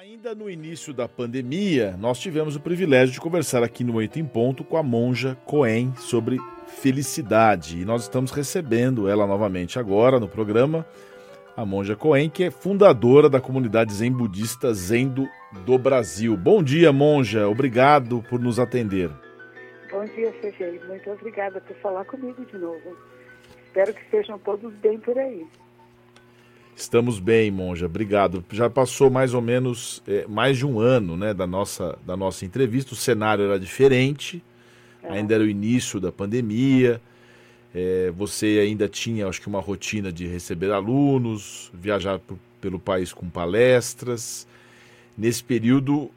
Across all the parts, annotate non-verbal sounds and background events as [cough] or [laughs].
Ainda no início da pandemia, nós tivemos o privilégio de conversar aqui no Oito em Ponto com a monja Coen sobre felicidade. E nós estamos recebendo ela novamente agora no programa, a monja Coen, que é fundadora da comunidade Zen Budista Zendo do Brasil. Bom dia, monja. Obrigado por nos atender. Bom dia, CG. Muito obrigada por falar comigo de novo. Espero que estejam todos bem por aí. Estamos bem, Monja. Obrigado. Já passou mais ou menos é, mais de um ano né, da, nossa, da nossa entrevista. O cenário era diferente, é. ainda era o início da pandemia. É, você ainda tinha, acho que, uma rotina de receber alunos, viajar por, pelo país com palestras. Nesse período,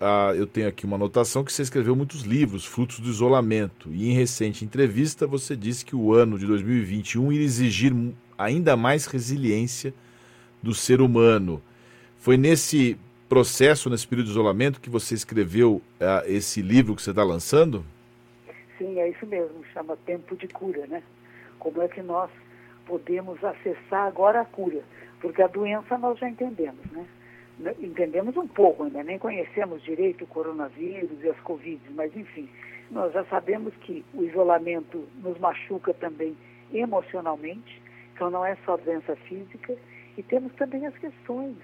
ah, eu tenho aqui uma anotação que você escreveu muitos livros, frutos do isolamento. E em recente entrevista, você disse que o ano de 2021 iria exigir ainda mais resiliência do ser humano. Foi nesse processo, nesse período de isolamento, que você escreveu uh, esse livro que você está lançando? Sim, é isso mesmo, chama Tempo de Cura, né? Como é que nós podemos acessar agora a cura? Porque a doença nós já entendemos, né? Entendemos um pouco ainda, nem conhecemos direito o coronavírus e as Covid, mas enfim, nós já sabemos que o isolamento nos machuca também emocionalmente, então não é só doença física, e temos também as questões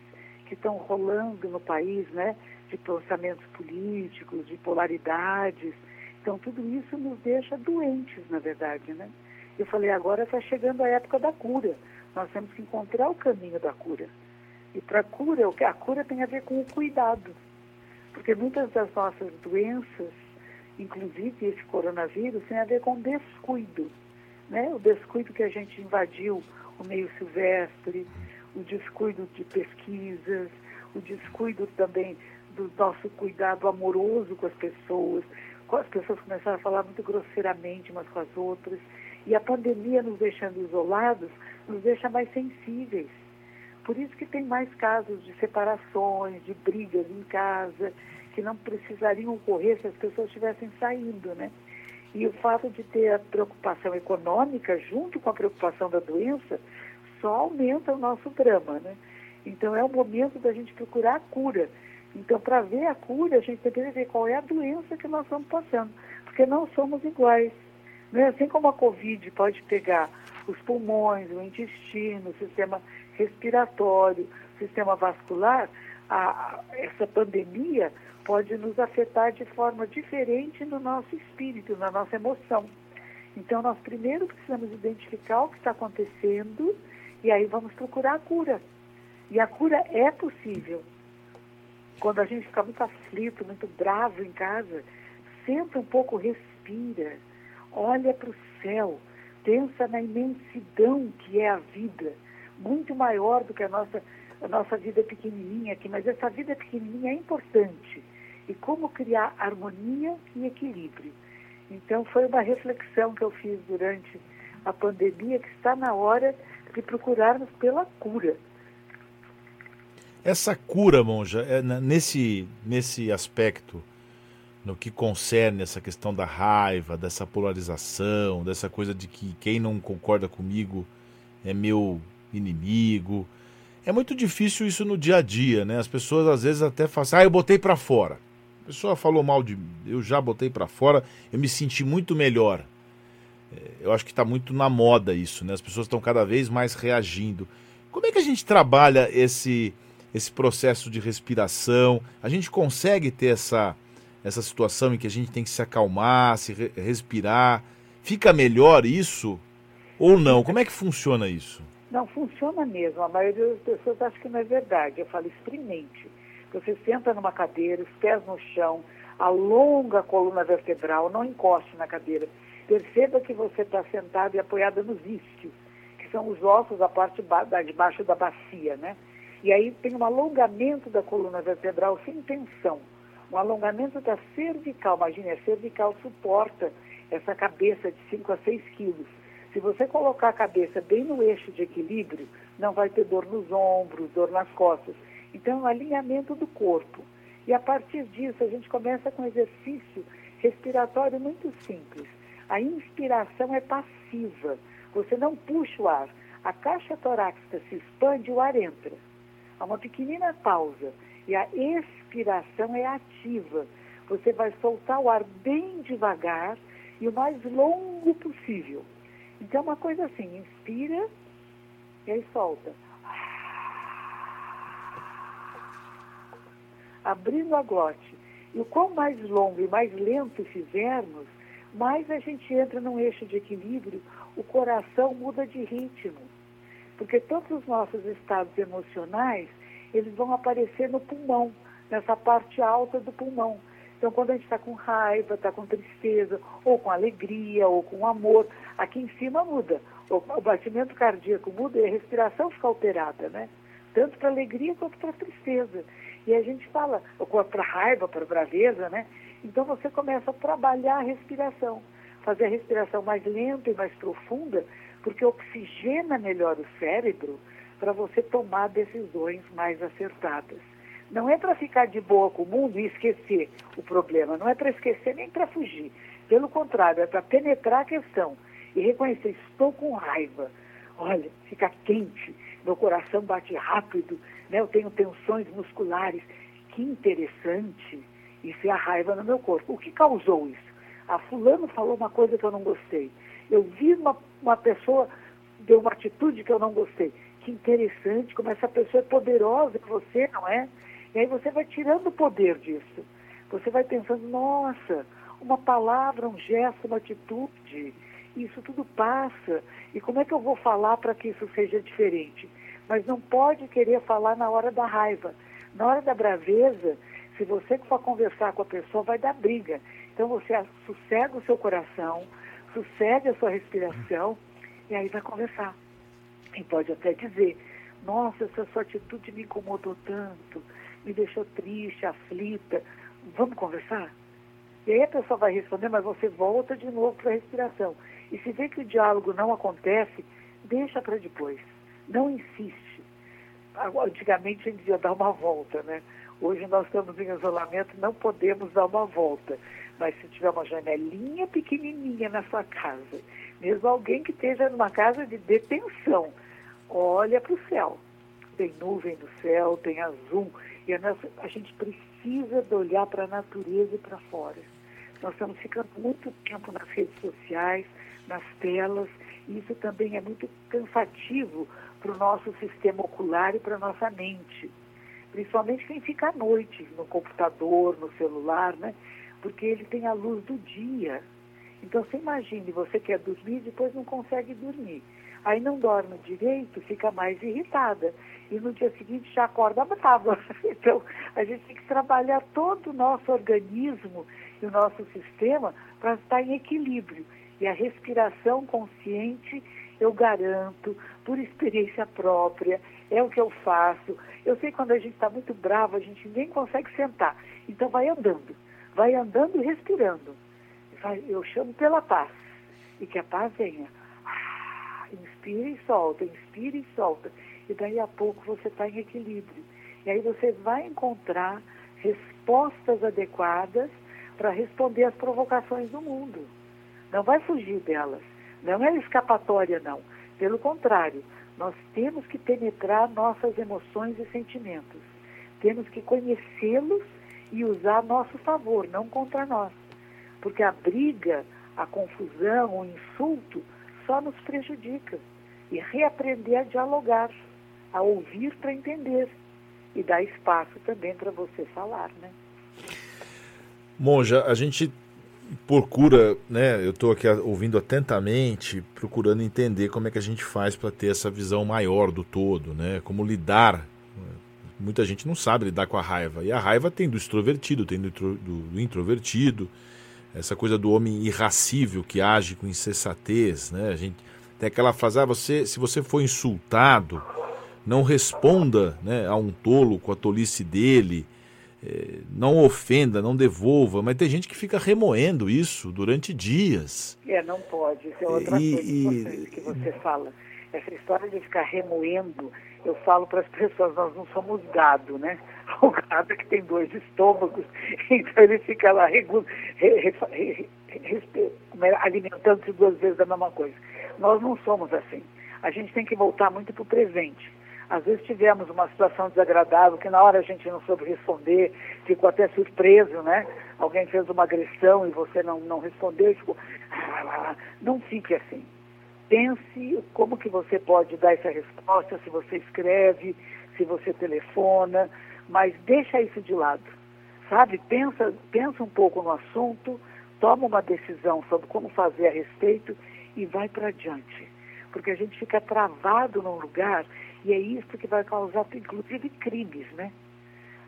que estão rolando no país, né, de pensamentos políticos, de polaridades. Então, tudo isso nos deixa doentes, na verdade, né? Eu falei, agora está chegando a época da cura. Nós temos que encontrar o caminho da cura. E para a cura, a cura tem a ver com o cuidado. Porque muitas das nossas doenças, inclusive esse coronavírus, tem a ver com descuido. Né? O descuido que a gente invadiu o meio silvestre, o descuido de pesquisas, o descuido também do nosso cuidado amoroso com as pessoas. As pessoas começaram a falar muito grosseiramente umas com as outras. E a pandemia nos deixando isolados nos deixa mais sensíveis. Por isso que tem mais casos de separações, de brigas em casa, que não precisariam ocorrer se as pessoas estivessem saindo, né? E o fato de ter a preocupação econômica junto com a preocupação da doença só aumenta o nosso drama, né? Então é o momento da gente procurar a cura. Então, para ver a cura, a gente tem que ver qual é a doença que nós estamos passando, porque não somos iguais. Né? Assim como a Covid pode pegar os pulmões, o intestino, o sistema respiratório, o sistema vascular, a, essa pandemia pode nos afetar de forma diferente no nosso espírito, na nossa emoção. Então, nós primeiro precisamos identificar o que está acontecendo e aí vamos procurar a cura. E a cura é possível. Quando a gente fica muito aflito, muito bravo em casa, senta um pouco, respira, olha para o céu, pensa na imensidão que é a vida, muito maior do que a nossa, a nossa vida pequenininha aqui, mas essa vida pequenininha é importante. E como criar harmonia e equilíbrio. Então foi uma reflexão que eu fiz durante a pandemia que está na hora de procurarmos pela cura. Essa cura, monja, é, nesse, nesse aspecto, no que concerne essa questão da raiva, dessa polarização, dessa coisa de que quem não concorda comigo é meu inimigo. É muito difícil isso no dia a dia, né? As pessoas às vezes até falam assim, ah, eu botei para fora. A pessoa falou mal de eu já botei para fora, eu me senti muito melhor. É, eu acho que está muito na moda isso, né? As pessoas estão cada vez mais reagindo. Como é que a gente trabalha esse, esse processo de respiração? A gente consegue ter essa, essa situação em que a gente tem que se acalmar, se re respirar? Fica melhor isso ou não? Como é que funciona isso? Não, funciona mesmo. A maioria das pessoas acha que não é verdade. Eu falo, experimente. Você senta numa cadeira, os pés no chão, alonga a coluna vertebral, não encoste na cadeira Perceba que você está sentado e apoiada nos isquios, que são os ossos da parte de baixo da bacia, né? E aí tem um alongamento da coluna vertebral sem tensão, um alongamento da cervical. Imagine, a cervical suporta essa cabeça de 5 a 6 quilos. Se você colocar a cabeça bem no eixo de equilíbrio, não vai ter dor nos ombros, dor nas costas. Então, alinhamento do corpo. E a partir disso, a gente começa com um exercício respiratório muito simples. A inspiração é passiva. Você não puxa o ar. A caixa torácica se expande e o ar entra. Há uma pequenina pausa. E a expiração é ativa. Você vai soltar o ar bem devagar e o mais longo possível. Então, é uma coisa assim: inspira e aí solta. Abrindo a glote. E o quão mais longo e mais lento fizermos, mais a gente entra num eixo de equilíbrio, o coração muda de ritmo. Porque todos os nossos estados emocionais, eles vão aparecer no pulmão, nessa parte alta do pulmão. Então, quando a gente está com raiva, está com tristeza, ou com alegria, ou com amor, aqui em cima muda. O, batimento cardíaco muda e a respiração fica alterada, né? Tanto para alegria quanto para tristeza. E a gente fala, para raiva, para braveza, né? Então você começa a trabalhar a respiração, fazer a respiração mais lenta e mais profunda, porque oxigena melhor o cérebro para você tomar decisões mais acertadas. Não é para ficar de boa com o mundo e esquecer o problema, não é para esquecer nem para fugir. Pelo contrário, é para penetrar a questão e reconhecer: estou com raiva. Olha, fica quente, meu coração bate rápido, né? eu tenho tensões musculares. Que interessante. Isso é a raiva no meu corpo. O que causou isso? A fulano falou uma coisa que eu não gostei. Eu vi uma, uma pessoa deu uma atitude que eu não gostei. Que interessante, como essa pessoa é poderosa em você, não é? E aí você vai tirando o poder disso. Você vai pensando, nossa, uma palavra, um gesto, uma atitude, isso tudo passa. E como é que eu vou falar para que isso seja diferente? Mas não pode querer falar na hora da raiva. Na hora da braveza, se você for conversar com a pessoa, vai dar briga. Então você sossega o seu coração, sossega a sua respiração e aí vai conversar. E pode até dizer, nossa, essa sua atitude me incomodou tanto, me deixou triste, aflita. Vamos conversar? E aí a pessoa vai responder, mas você volta de novo para a respiração. E se vê que o diálogo não acontece, deixa para depois. Não insiste. Antigamente a gente devia dar uma volta, né? Hoje nós estamos em isolamento, não podemos dar uma volta. Mas se tiver uma janelinha pequenininha na sua casa, mesmo alguém que esteja numa casa de detenção, olha para o céu. Tem nuvem no céu, tem azul. E a, nossa, a gente precisa de olhar para a natureza e para fora. Nós estamos ficando muito tempo nas redes sociais, nas telas, e isso também é muito cansativo para o nosso sistema ocular e para a nossa mente. Principalmente quem fica à noite, no computador, no celular, né? Porque ele tem a luz do dia. Então você imagine, você quer dormir e depois não consegue dormir. Aí não dorme direito, fica mais irritada. E no dia seguinte já acorda brava. [laughs] Então a gente tem que trabalhar todo o nosso organismo e o nosso sistema para estar em equilíbrio. E a respiração consciente, eu garanto, por experiência própria, é o que eu faço. Eu sei quando a gente está muito bravo, a gente nem consegue sentar. Então vai andando, vai andando e respirando. Eu chamo pela paz. E que a paz venha. Ah, inspira e solta, inspira e solta. E daí a pouco você está em equilíbrio. E aí você vai encontrar respostas adequadas para responder às provocações do mundo não vai fugir delas. Não é escapatória, não. Pelo contrário, nós temos que penetrar nossas emoções e sentimentos. Temos que conhecê-los e usar a nosso favor, não contra nós. Porque a briga, a confusão, o insulto só nos prejudica. E reaprender a dialogar, a ouvir para entender. E dar espaço também para você falar, né? Monja, a gente procura, né? Eu estou aqui ouvindo atentamente, procurando entender como é que a gente faz para ter essa visão maior do todo, né? Como lidar. Muita gente não sabe lidar com a raiva. E a raiva tem do extrovertido, tem do, do, do introvertido, essa coisa do homem irracível que age com insensatez, né? A gente tem aquela frase: ah, você, se você for insultado, não responda né, a um tolo com a tolice dele não ofenda, não devolva, mas tem gente que fica remoendo isso durante dias. É, não pode. Isso é outra e, coisa e... que você fala. Essa história de ficar remoendo, eu falo para as pessoas, nós não somos gado, né? [laughs] O gado é que tem dois estômagos, [laughs] então ele fica lá re, re, re, é, alimentando-se duas vezes da mesma coisa. Nós não somos assim. A gente tem que voltar muito para o presente. Às vezes tivemos uma situação desagradável que na hora a gente não soube responder, ficou até surpreso, né? Alguém fez uma agressão e você não, não respondeu, ficou. [laughs] Não fique assim. Pense como que você pode dar essa resposta, se você escreve, se você telefona, mas deixa isso de lado. Sabe? Pensa, pensa um pouco no assunto, toma uma decisão sobre como fazer a respeito e vai para adiante. Porque a gente fica travado num lugar e é isso que vai causar, inclusive, crimes, né?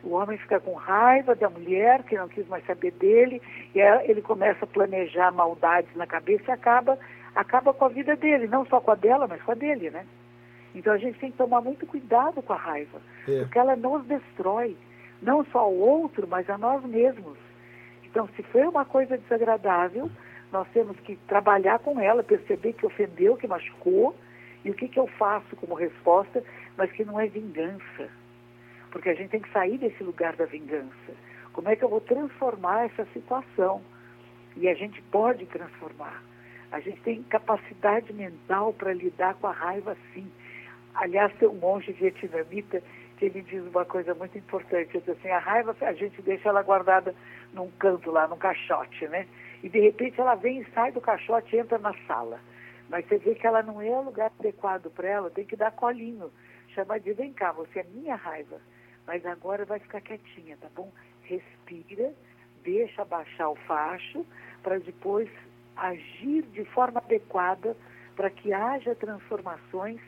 O homem fica com raiva da mulher que não quis mais saber dele, e ele começa a planejar maldades na cabeça e acaba, acaba com a vida dele, não só com a dela, mas com a dele, né? Então a gente tem que tomar muito cuidado com a raiva, é. porque ela nos destrói, não só o outro, mas a nós mesmos. Então, se foi uma coisa desagradável, nós temos que trabalhar com ela, perceber que ofendeu, que machucou, e o que, que eu faço como resposta, mas que não é vingança. Porque a gente tem que sair desse lugar da vingança. Como é que eu vou transformar essa situação? E a gente pode transformar. A gente tem capacidade mental para lidar com a raiva sim. Aliás, tem um monge vietnamita que ele diz uma coisa muito importante. Diz assim, a raiva a gente deixa ela guardada num canto lá, num caixote, né? E de repente ela vem e sai do caixote e entra na sala. Mas você vê que ela não é o lugar adequado para ela, tem que dar colinho. Chamar de vem cá, você é minha raiva. Mas agora vai ficar quietinha, tá bom? Respira, deixa baixar o facho, para depois agir de forma adequada para que haja transformações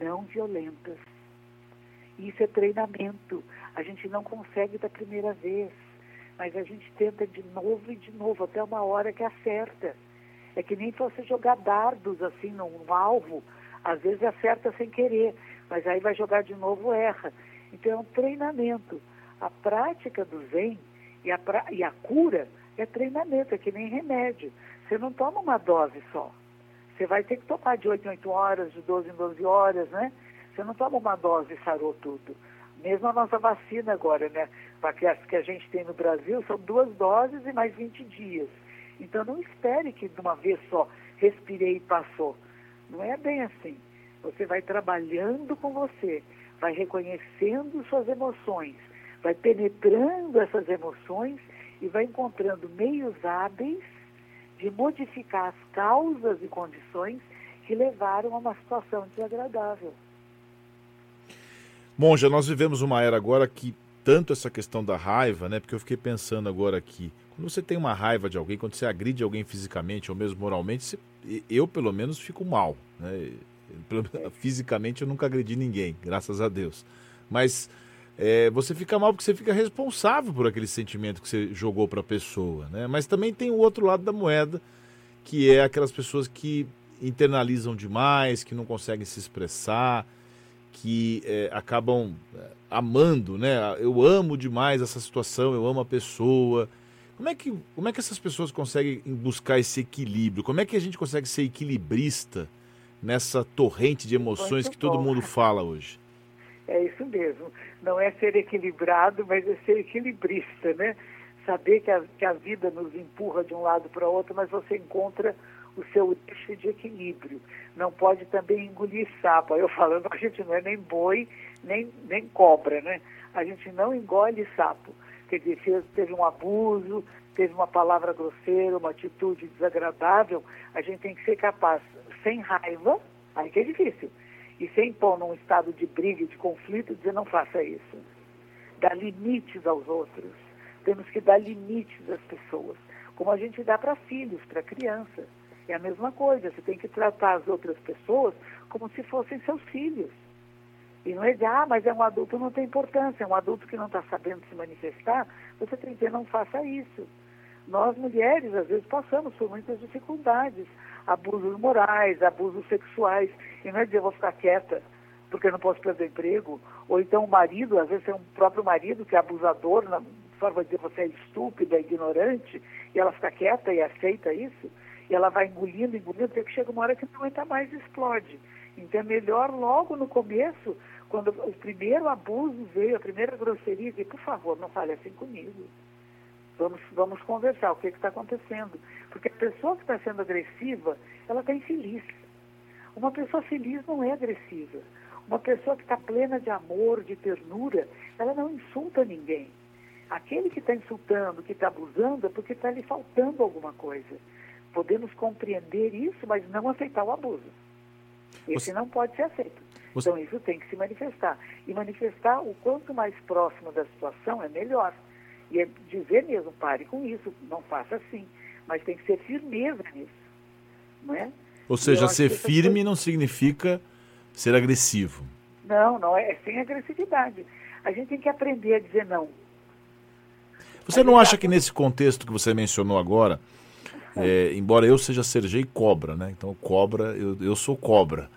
não violentas. Isso é treinamento. A gente não consegue da primeira vez, mas a gente tenta de novo e de novo, até uma hora que acerta. É que nem você jogar dardos assim num alvo, às vezes acerta sem querer, mas aí vai jogar de novo erra. Então é um treinamento. A prática do Zen e a, pra... e a cura é treinamento, é que nem remédio. Você não toma uma dose só. Você vai ter que tomar de 8 em 8 horas, de 12 em 12 horas, né? Você não toma uma dose e sarou tudo. Mesmo a nossa vacina agora, né? Para que que a gente tem no Brasil, são duas doses e mais 20 dias. Então não espere que de uma vez só respirei e passou. Não é bem assim. Você vai trabalhando com você, vai reconhecendo suas emoções, vai penetrando essas emoções e vai encontrando meios hábeis de modificar as causas e condições que levaram a uma situação desagradável. Monja, nós vivemos uma era agora que tanto essa questão da raiva, né? Porque eu fiquei pensando agora aqui, quando você tem uma raiva de alguém, quando você agride alguém fisicamente ou mesmo moralmente, você, eu pelo menos fico mal, né? [laughs] Fisicamente eu nunca agredi ninguém, graças a Deus. Mas é, você fica mal porque você fica responsável por aquele sentimento que você jogou para a pessoa, né? Mas também tem o outro lado da moeda, que é aquelas pessoas que internalizam demais, que não conseguem se expressar, que é, acabam é, amando, né? Eu amo demais essa situação, eu amo a pessoa. Como é que, como é que essas pessoas conseguem buscar esse equilíbrio? Como é que a gente consegue ser equilibrista nessa torrente de emoções que todo mundo fala hoje? É isso mesmo. Não é ser equilibrado, mas é ser equilibrista, né? Saber que a, que a vida nos empurra de um lado para o outro, mas você encontra o seu eixo de equilíbrio. Não pode também engolir sapo. Eu falando que [laughs] a gente não é nem boi, nem, nem cobra, né? A gente não engole sapo. Quer dizer, teve um abuso, teve uma palavra grosseira, uma atitude desagradável, a gente tem que ser capaz, sem raiva, aí que é difícil, e sem pôr num estado de briga, de conflito, dizer não faça isso. Dar limites aos outros. Temos que dar limites às pessoas, como a gente dá para filhos, para crianças. É a mesma coisa, você tem que tratar as outras pessoas como se fossem seus filhos. E não é de, ah, mas é um adulto, não tem importância, é um adulto que não está sabendo se manifestar, você tem que dizer, não faça isso. Nós, mulheres, às vezes passamos por muitas dificuldades, abusos morais, abusos sexuais, e não é dizer, vou ficar quieta, porque não posso perder emprego, ou então o marido, às vezes é um próprio marido que é abusador, na forma de dizer, você é estúpida, ignorante, e ela fica quieta e aceita isso, e ela vai engolindo, engolindo, até que chega uma hora que não aguenta mais e explode. Então é melhor logo no começo, quando o primeiro abuso veio, a primeira grosseria, dizer, por favor, não fale assim comigo. Vamos, vamos conversar, o que está acontecendo. Porque a pessoa que está sendo agressiva, ela está infeliz. Uma pessoa feliz não é agressiva. Uma pessoa que está plena de amor, de ternura, ela não insulta ninguém. Aquele que está insultando, que está abusando, é porque está lhe faltando alguma coisa. Podemos compreender isso, mas não aceitar o abuso. Esse não pode ser aceito. Então isso tem que se manifestar. E manifestar o quanto mais próximo da situação é melhor. E é dizer mesmo, pare com isso, não faça assim. Mas tem que ser firmeza nisso. Não é? Ou seja, ser firme não significa ser agressivo. Não, não, é sem agressividade. A gente tem que aprender a dizer não. Você não acha que nesse contexto que você mencionou agora, é, embora eu seja Sergei Cobra, né? Então, cobra, eu, eu sou cobra.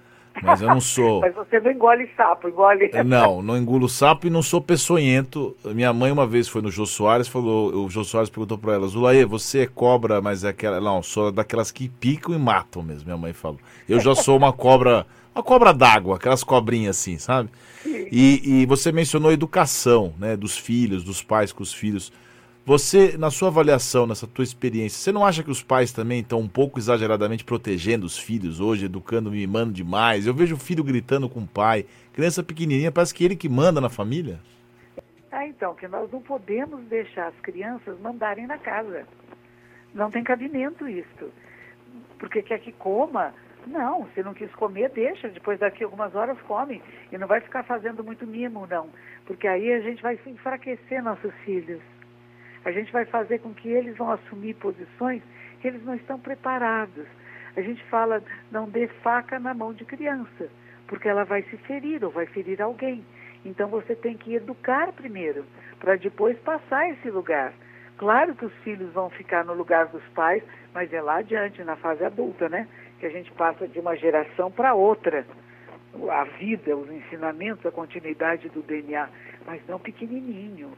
Mas eu não sou. [laughs] mas você não engole sapo, engole. É, não, não engulo sapo e não sou peçonhento. Minha mãe uma vez foi no Jô Soares, falou, o Jô Soares perguntou para ela, Zulaê, você é cobra, mas é aquela. Não, sou daquelas que picam e matam mesmo, minha mãe falou. Eu já sou uma cobra, uma cobra d'água, aquelas cobrinhas assim, sabe? E, e você mencionou a educação, né? Dos filhos, dos pais com os filhos. Você, na sua avaliação, nessa tua experiência, você não acha que os pais também estão um pouco exageradamente protegendo os filhos hoje, educando, mimando demais? Eu vejo o filho gritando com o pai, criança pequenininha, parece que ele que manda na família. Ah, então, que nós não podemos deixar as crianças mandarem na casa. Não tem cabimento isso. Porque quer que coma, não, se não quis comer, deixa, depois daqui algumas horas come. E não vai ficar fazendo muito mimo, não. Porque aí a gente vai enfraquecer nossos filhos a gente vai fazer com que eles vão assumir posições que eles não estão preparados. A gente fala, não dê faca na mão de criança, porque ela vai se ferir ou vai ferir alguém. Então você tem que educar primeiro, para depois passar esse lugar. Claro que os filhos vão ficar no lugar dos pais, mas é lá adiante, na fase adulta, né? Que a gente passa de uma geração para outra. A vida, os ensinamentos, a continuidade do DNA, mas não pequenininho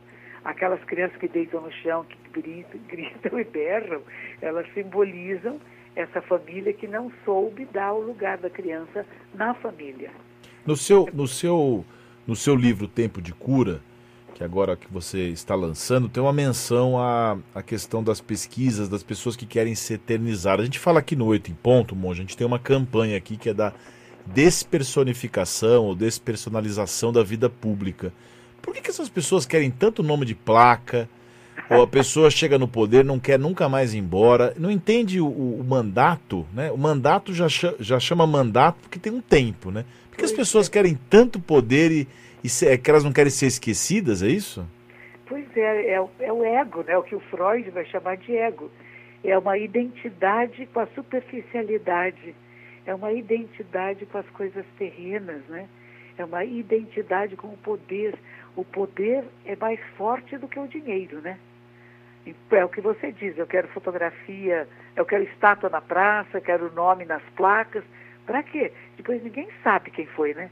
aquelas crianças que deitam no chão, que gritam, [laughs] gritam e berram, elas simbolizam essa família que não soube dar o lugar da criança na família. No seu, no seu, no seu livro Tempo de Cura, que agora que você está lançando, tem uma menção à, à questão das pesquisas, das pessoas que querem se eternizar. A gente fala aqui no Oito em Ponto, Monge, a gente tem uma campanha aqui que é da despersonificação ou despersonalização da vida pública. Por que, que essas pessoas querem tanto nome de placa? Ou a pessoa chega no poder, não quer nunca mais ir embora, não entende o, o mandato, né? O mandato já, já chama mandato porque tem um tempo, né? Por que as pessoas querem tanto poder e, e se, é que elas não querem ser esquecidas, é isso? Pois é, é, é o ego, né? O que o Freud vai chamar de ego. É uma identidade com a superficialidade, é uma identidade com as coisas terrenas, né? É uma identidade com o poder o poder é mais forte do que o dinheiro, né? É o que você diz, eu quero fotografia, eu quero estátua na praça, quero nome nas placas. Para quê? Depois ninguém sabe quem foi, né?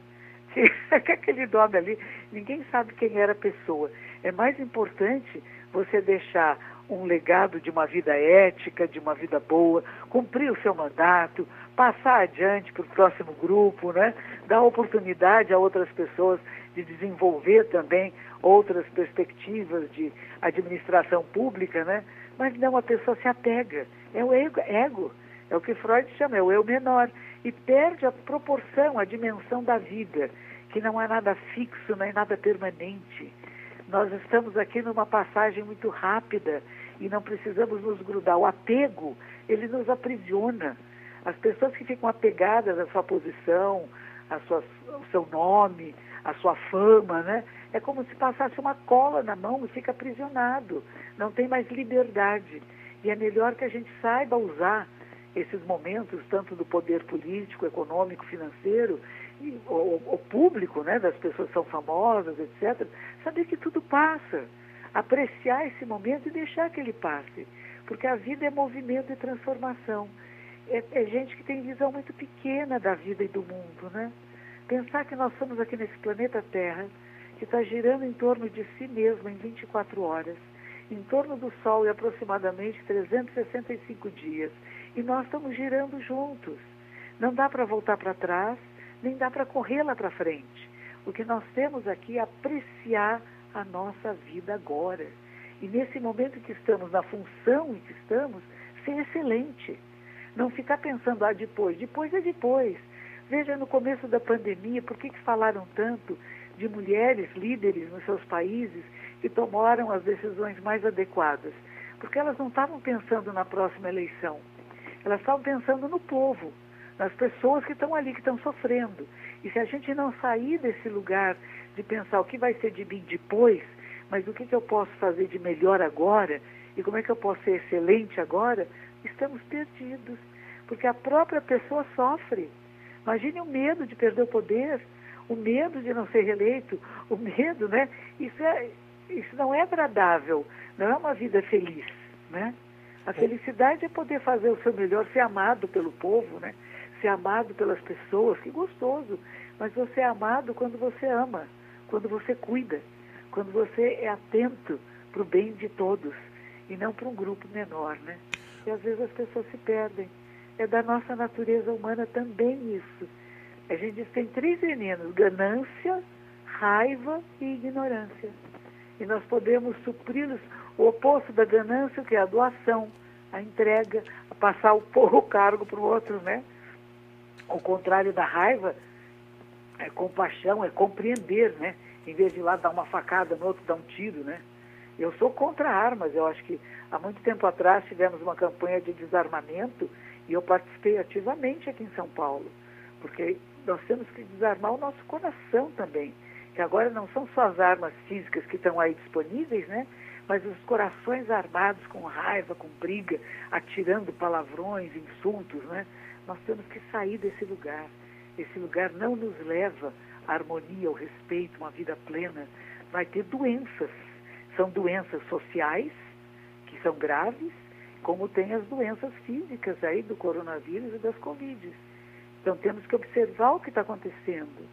[laughs] Aquele nome ali, ninguém sabe quem era a pessoa. É mais importante você deixar um legado de uma vida ética, de uma vida boa, cumprir o seu mandato, passar adiante para o próximo grupo, né? dar oportunidade a outras pessoas de desenvolver também outras perspectivas de administração pública, né? mas não a pessoa se apega. É o ego, ego, é o que Freud chama, é o eu menor, e perde a proporção, a dimensão da vida, que não é nada fixo, nem nada permanente. Nós estamos aqui numa passagem muito rápida e não precisamos nos grudar. O apego, ele nos aprisiona. As pessoas que ficam apegadas à sua posição, à sua, ao seu nome, à sua fama, né? É como se passasse uma cola na mão e fica aprisionado. Não tem mais liberdade. E é melhor que a gente saiba usar esses momentos, tanto do poder político, econômico, financeiro, e, o, o público, né, das pessoas que são famosas, etc., saber que tudo passa. Apreciar esse momento e deixar que ele passe. Porque a vida é movimento e transformação é, é gente que tem visão muito pequena da vida e do mundo, né? Pensar que nós somos aqui nesse planeta Terra, que está girando em torno de si mesmo em 24 horas, em torno do Sol em aproximadamente 365 dias, e nós estamos girando juntos. Não dá para voltar para trás, nem dá para correr lá para frente. O que nós temos aqui é apreciar a nossa vida agora. E nesse momento que estamos, na função em que estamos, ser excelente não ficar pensando, ah, depois. Depois é depois. Veja no começo da pandemia, por que, que falaram tanto de mulheres líderes nos seus países que tomaram as decisões mais adequadas? Porque elas não estavam pensando na próxima eleição, elas estavam pensando no povo, nas pessoas que estão ali, que estão sofrendo. E se a gente não sair desse lugar de pensar o que vai ser de mim depois, mas o que, que eu posso fazer de melhor agora e como é que eu posso ser excelente agora, estamos perdidos. Porque a própria pessoa sofre. Imagine o medo de perder o poder, o medo de não ser reeleito, o medo, né? Isso, é, isso não é agradável, não é uma vida feliz, né? A é. felicidade é poder fazer o seu melhor, ser amado pelo povo, né? Ser amado pelas pessoas, que gostoso. Mas você é amado quando você ama, quando você cuida, quando você é atento para o bem de todos e não para um grupo menor, né? E às vezes as pessoas se perdem. É da nossa natureza humana também isso. A gente diz que tem três venenos: ganância, raiva e ignorância. E nós podemos supri-los. O oposto da ganância, que é a doação, a entrega, a passar o, [laughs] o cargo para o outro, né? O contrário da raiva é compaixão, é compreender, né? Em vez de lá dar uma facada no outro, dar um tiro, né? Eu sou contra armas. Eu acho que há muito tempo atrás tivemos uma campanha de desarmamento e eu participei ativamente aqui em São Paulo, porque nós temos que desarmar o nosso coração também, que agora não são só as armas físicas que estão aí disponíveis, né? Mas os corações armados com raiva, com briga, atirando palavrões, insultos, né? Nós temos que sair desse lugar. Esse lugar não nos leva à harmonia, ao respeito, uma vida plena. Vai ter doenças. São doenças sociais, que são graves, como tem as doenças físicas aí do coronavírus e das Covid. Então temos que observar o que está acontecendo.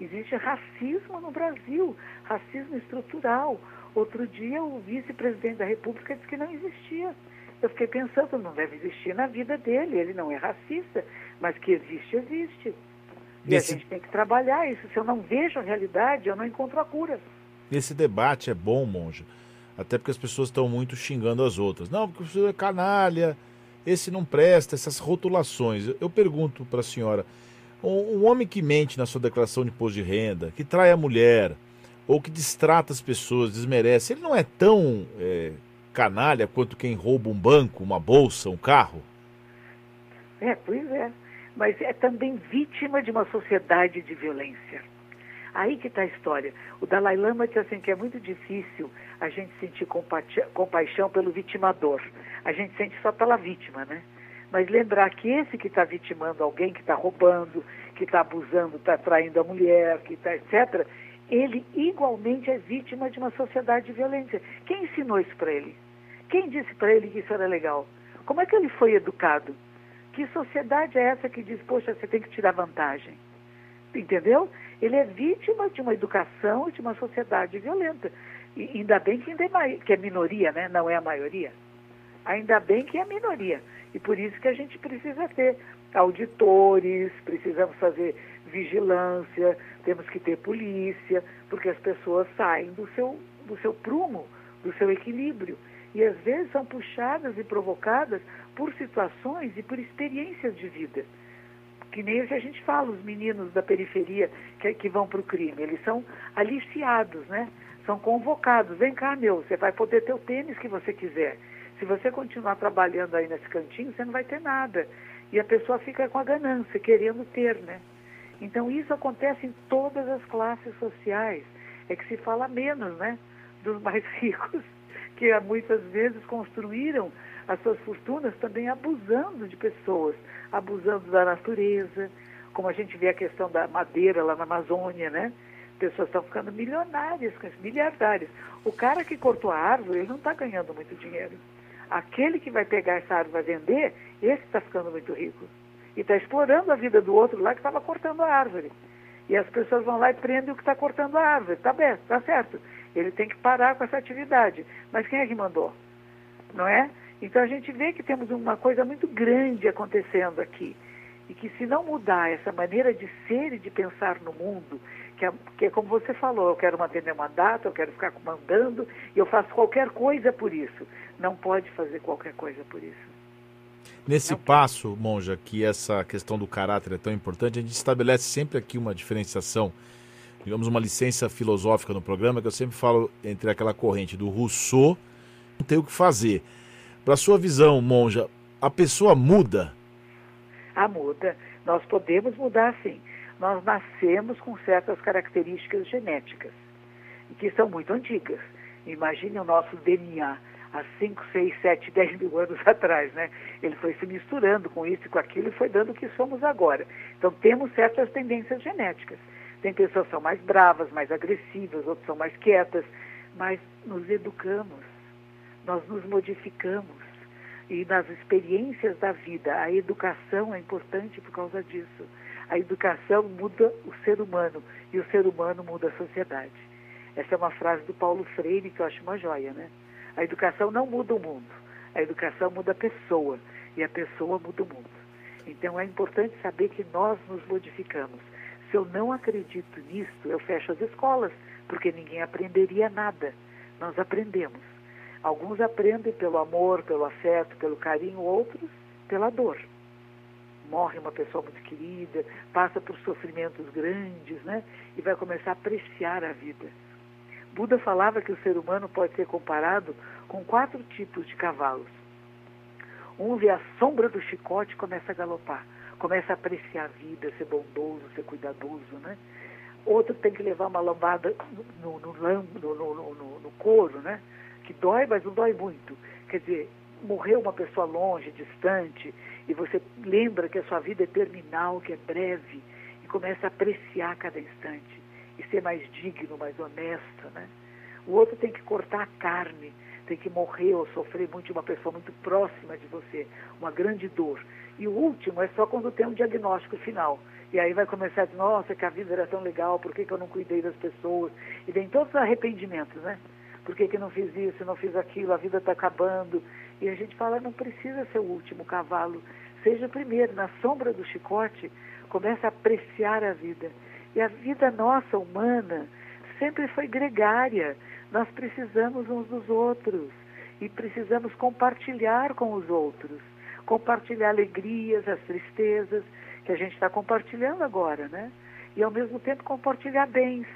Existe racismo no Brasil, racismo estrutural. Outro dia o vice-presidente da República disse que não existia. Eu fiquei pensando, não deve existir na vida dele, ele não é racista, mas que existe, existe. E a gente tem que trabalhar isso. Se eu não vejo a realidade, eu não encontro a cura. Esse debate é bom, monja, até porque as pessoas estão muito xingando as outras. Não, porque você é canalha, esse não presta, essas rotulações. Eu pergunto para a senhora, um, um, homem que mente na sua declaração de imposto de renda, que trai a mulher, ou que distrata as pessoas, desmerece, ele não é tão é, canalha quanto quem rouba um banco, uma bolsa, um carro? É, pois é. Mas é também vítima de uma sociedade de violência. Aí que está a história. O Dalai Lama disse assim que é muito difícil a gente sentir compaixão pelo vitimador. A gente sente só pela vítima, né? Mas lembrar que esse que está vitimando alguém, que está roubando, que está abusando, está traindo a mulher, que está etc., ele igualmente é vítima de uma sociedade de violência. Quem ensinou isso para ele? Quem disse para ele que isso era legal? Como é que ele foi educado? Que sociedade é essa que diz, poxa, você tem que tirar vantagem? Entendeu? Ele é vítima de uma educação e de uma sociedade violenta. E ainda bem que, ainda é, que é minoria, né? não é a maioria. Ainda bem que é minoria. E por isso que a gente precisa ter auditores, precisamos fazer vigilância, temos que ter polícia, porque as pessoas saem do seu, do seu prumo, do seu equilíbrio. E às vezes são puxadas e provocadas por situações e por experiências de vida. Que nem o que a gente fala, os meninos da periferia que, que vão para o crime, eles são aliciados, né? São convocados. Vem cá, meu, você vai poder ter o tênis que você quiser. Se você continuar trabalhando aí nesse cantinho, você não vai ter nada. E a pessoa fica com a ganância, querendo ter, né? Então isso acontece em todas as classes sociais. É que se fala menos, né? Dos mais [laughs] ricos, que muitas vezes construíram as suas fortunas também abusando de pessoas, abusando da natureza, como a gente vê a questão da madeira lá na Amazônia, né? Pessoas estão ficando milionárias, miliardárias. O cara que cortou a árvore, ele não está ganhando muito dinheiro. Aquele que vai pegar essa árvore e vai vender, esse está ficando muito rico. E está explorando a vida do outro lá que estava cortando a árvore. E as pessoas vão lá e prendem o que está cortando a árvore. Está bem, está certo. Ele tem que parar com essa atividade. Mas quem é que mandou? Não é? Então a gente vê que temos uma coisa muito grande acontecendo aqui. E que se não mudar essa maneira de ser e de pensar no mundo, que é, que é como você falou, eu quero manter meu mandato, eu quero ficar mandando, e eu faço qualquer coisa por isso. Não pode fazer qualquer coisa por isso. Nesse passo, Monja, que essa questão do caráter é tão importante, a gente estabelece sempre aqui uma diferenciação, digamos, uma licença filosófica no programa, que eu sempre falo entre aquela corrente do Rousseau, não tem o que fazer. Para sua visão, Monja, a pessoa muda? A muda. Nós podemos mudar sim. Nós nascemos com certas características genéticas, que são muito antigas. Imagine o nosso DNA há 5, 6, 7, 10 mil anos [laughs] atrás, né? Ele foi se misturando com isso e com aquilo e foi dando o que somos agora. Então temos certas tendências genéticas. Tem pessoas que são mais bravas, mais agressivas, outras são mais quietas, mas nos educamos, nós nos modificamos. E nas experiências da vida, a educação é importante por causa disso. A educação muda o ser humano e o ser humano muda a sociedade. Essa é uma frase do Paulo Freire que eu acho uma joia, né? A educação não muda o mundo, a educação muda a pessoa e a pessoa muda o mundo. Então é importante saber que nós nos modificamos. Se eu não acredito nisso, eu fecho as escolas, porque ninguém aprenderia nada. Nós aprendemos. Alguns aprendem pelo amor, pelo afeto, pelo carinho, outros pela dor. Morre uma pessoa muito querida, passa por sofrimentos grandes, né? E vai começar a apreciar a vida. Buda falava que o ser humano pode ser comparado com quatro tipos de cavalos. Um vê a sombra do chicote e começa a galopar, começa a apreciar a vida, ser bondoso, ser cuidadoso, né? Outro tem que levar uma lambada no, no, no, no, couro, né? Que dói, mas não dói muito. Quer dizer, morreu uma pessoa longe, distante, e você lembra que a sua vida é terminal, que é breve, e começa a apreciar cada instante e ser mais digno, mais honesto, né? O outro tem que cortar a carne, tem que morrer ou sofrer muito de uma pessoa muito próxima de você, uma grande dor. E o último é só quando tem um diagnóstico final. E aí vai começar a dizer, nossa, que a vida era tão legal, por que, que eu não cuidei das pessoas? E vem todos os arrependimentos, né? Por que, que não fiz isso, não fiz aquilo, a vida está acabando. E a gente fala, não precisa ser o último cavalo, seja o primeiro, na sombra do chicote, começa a apreciar a vida. E a vida nossa, humana, sempre foi gregária. Nós precisamos uns dos outros e precisamos compartilhar com os outros. Compartilhar alegrias, as tristezas, que a gente está compartilhando agora, né? E ao mesmo tempo compartilhar bens.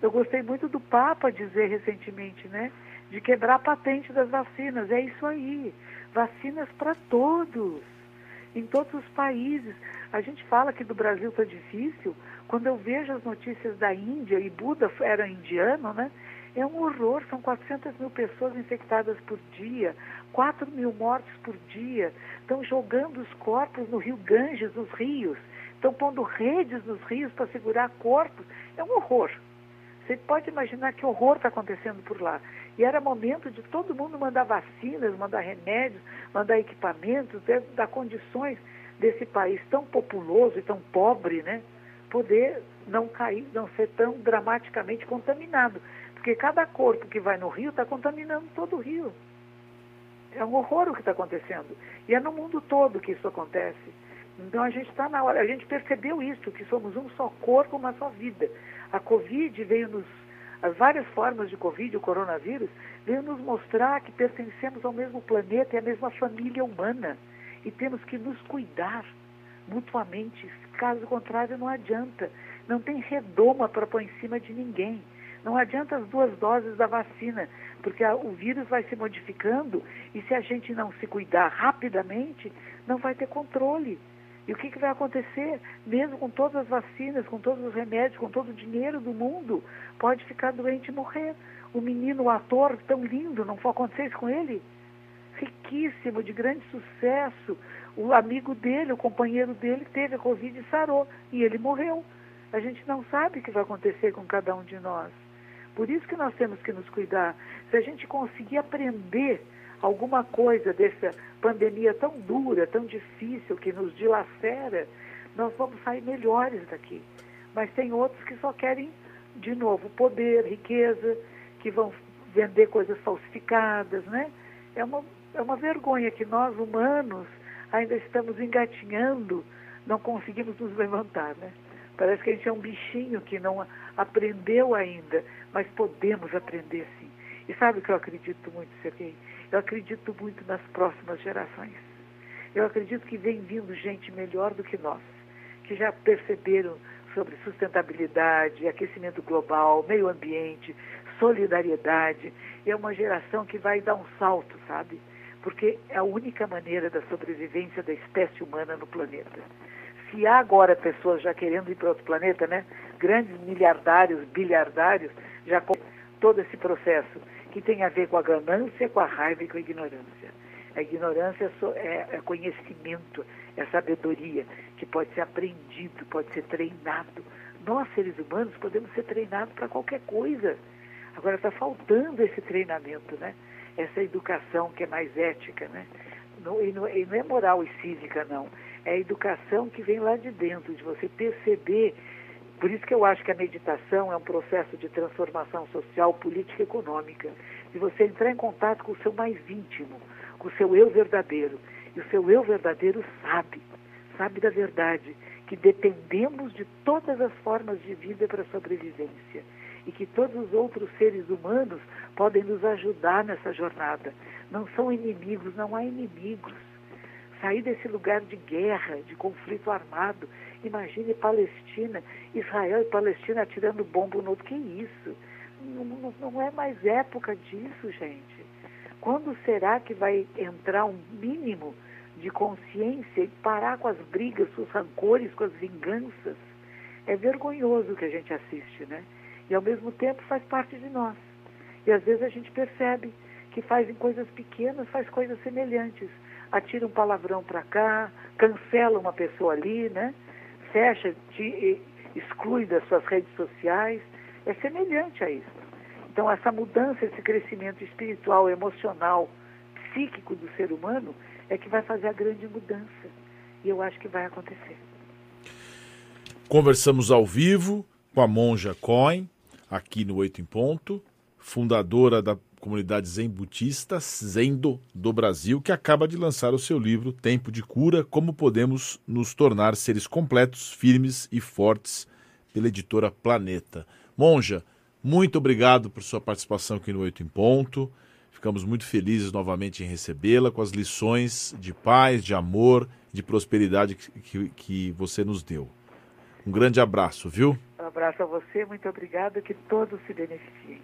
Eu gostei muito do Papa dizer recentemente, né? De quebrar a patente das vacinas. É isso aí. Vacinas para todos, em todos os países. A gente fala que do Brasil está difícil, quando eu vejo as notícias da Índia, e Buda era indiano, né? É um horror, são 400 mil pessoas infectadas por dia, 4 mil mortes por dia. Estão jogando os corpos no rio Ganges, nos rios. Estão pondo redes nos rios para segurar corpos. É um horror. Você pode imaginar que horror está acontecendo por lá. E era momento de todo mundo mandar vacinas, mandar remédios, mandar equipamentos, dar condições desse país tão populoso e tão pobre, né? poder não cair, não ser tão dramaticamente contaminado. Porque cada corpo que vai no rio está contaminando todo o rio. É um horror o que está acontecendo. E é no mundo todo que isso acontece. Então a gente está na hora, a gente percebeu isso, que somos um só corpo, uma só vida. A Covid veio nos. As várias formas de Covid, o coronavírus, veio nos mostrar que pertencemos ao mesmo planeta e à mesma família humana. E temos que nos cuidar mutuamente. Caso contrário, não adianta. Não tem redoma para pôr em cima de ninguém. Não adianta as duas doses da vacina, porque a, o vírus vai se modificando e se a gente não se cuidar rapidamente, não vai ter controle. E o que, que vai acontecer? Mesmo com todas as vacinas, com todos os remédios, com todo o dinheiro do mundo, pode ficar doente e morrer. O menino, o ator tão lindo, não foi acontecer isso com ele? Riquíssimo, de grande sucesso, o amigo dele, o companheiro dele, teve a Covid e sarou. E ele morreu. A gente não sabe o que vai acontecer com cada um de nós. Por isso que nós temos que nos cuidar. Se a gente conseguir aprender alguma coisa dessa pandemia tão dura, tão difícil, que nos dilacera, nós vamos sair melhores daqui. Mas tem outros que só querem, de novo, poder, riqueza, que vão vender coisas falsificadas, né? É uma, é uma vergonha que nós, humanos, ainda estamos engatinhando, não conseguimos nos levantar, né? Parece que a gente é um bichinho que não aprendeu ainda, mas podemos aprender sim. E sabe o que eu acredito muito, Sergei? Eu acredito muito nas próximas gerações. Eu acredito que vem vindo gente melhor do que nós, que já perceberam sobre sustentabilidade, aquecimento global, meio ambiente, solidariedade. É uma geração que vai dar um salto, sabe? Porque é a única maneira da sobrevivência da espécie humana no planeta. Se há agora pessoas já querendo ir para outro planeta, né? Grandes miliardários, bilhardários, já com todo esse processo que tem a ver com a ganância, com a raiva e com a ignorância. A ignorância é, é conhecimento, é sabedoria, que pode ser aprendido, pode ser treinado. Nós, seres humanos, podemos ser treinados para qualquer coisa. Agora está faltando esse treinamento, né? Essa educação que é mais ética, né? E, não, e não é moral e cívica, não. É a educação que vem lá de dentro, de você perceber por isso que eu acho que a meditação é um processo de transformação social, política e econômica. De você entrar em contato com o seu mais íntimo, com o seu eu verdadeiro. E o seu eu verdadeiro sabe, sabe da verdade, que dependemos de todas as formas de vida para sobrevivência. E que todos os outros seres humanos podem nos ajudar nessa jornada. Não são inimigos, não há inimigos sair desse lugar de guerra, de conflito armado. Imagine Palestina, Israel e Palestina atirando bomba no outro. Que isso? Não, não, não é mais época disso, gente. Quando será que vai entrar um mínimo de consciência e parar com as brigas, com os rancores, com as vinganças? É vergonhoso o que a gente assiste, né? E ao mesmo tempo faz parte de nós. E às vezes a gente percebe que fazem coisas pequenas, faz coisas semelhantes atira um palavrão para cá, cancela uma pessoa ali, né? Fecha, te, exclui das suas redes sociais. É semelhante a isso. Então, essa mudança, esse crescimento espiritual, emocional, psíquico do ser humano é que vai fazer a grande mudança. E eu acho que vai acontecer. Conversamos ao vivo com a Monja Coin, aqui no Oito em Ponto, fundadora da comunidade Zen Budista Zendo do Brasil, que acaba de lançar o seu livro Tempo de Cura: Como Podemos Nos Tornar Seres Completos, Firmes e Fortes, pela editora Planeta. Monja, muito obrigado por sua participação aqui no Oito em Ponto. Ficamos muito felizes novamente em recebê-la com as lições de paz, de amor, de prosperidade que, que, que você nos deu. Um grande abraço, viu? Um abraço a você, muito obrigado, que todos se beneficiem.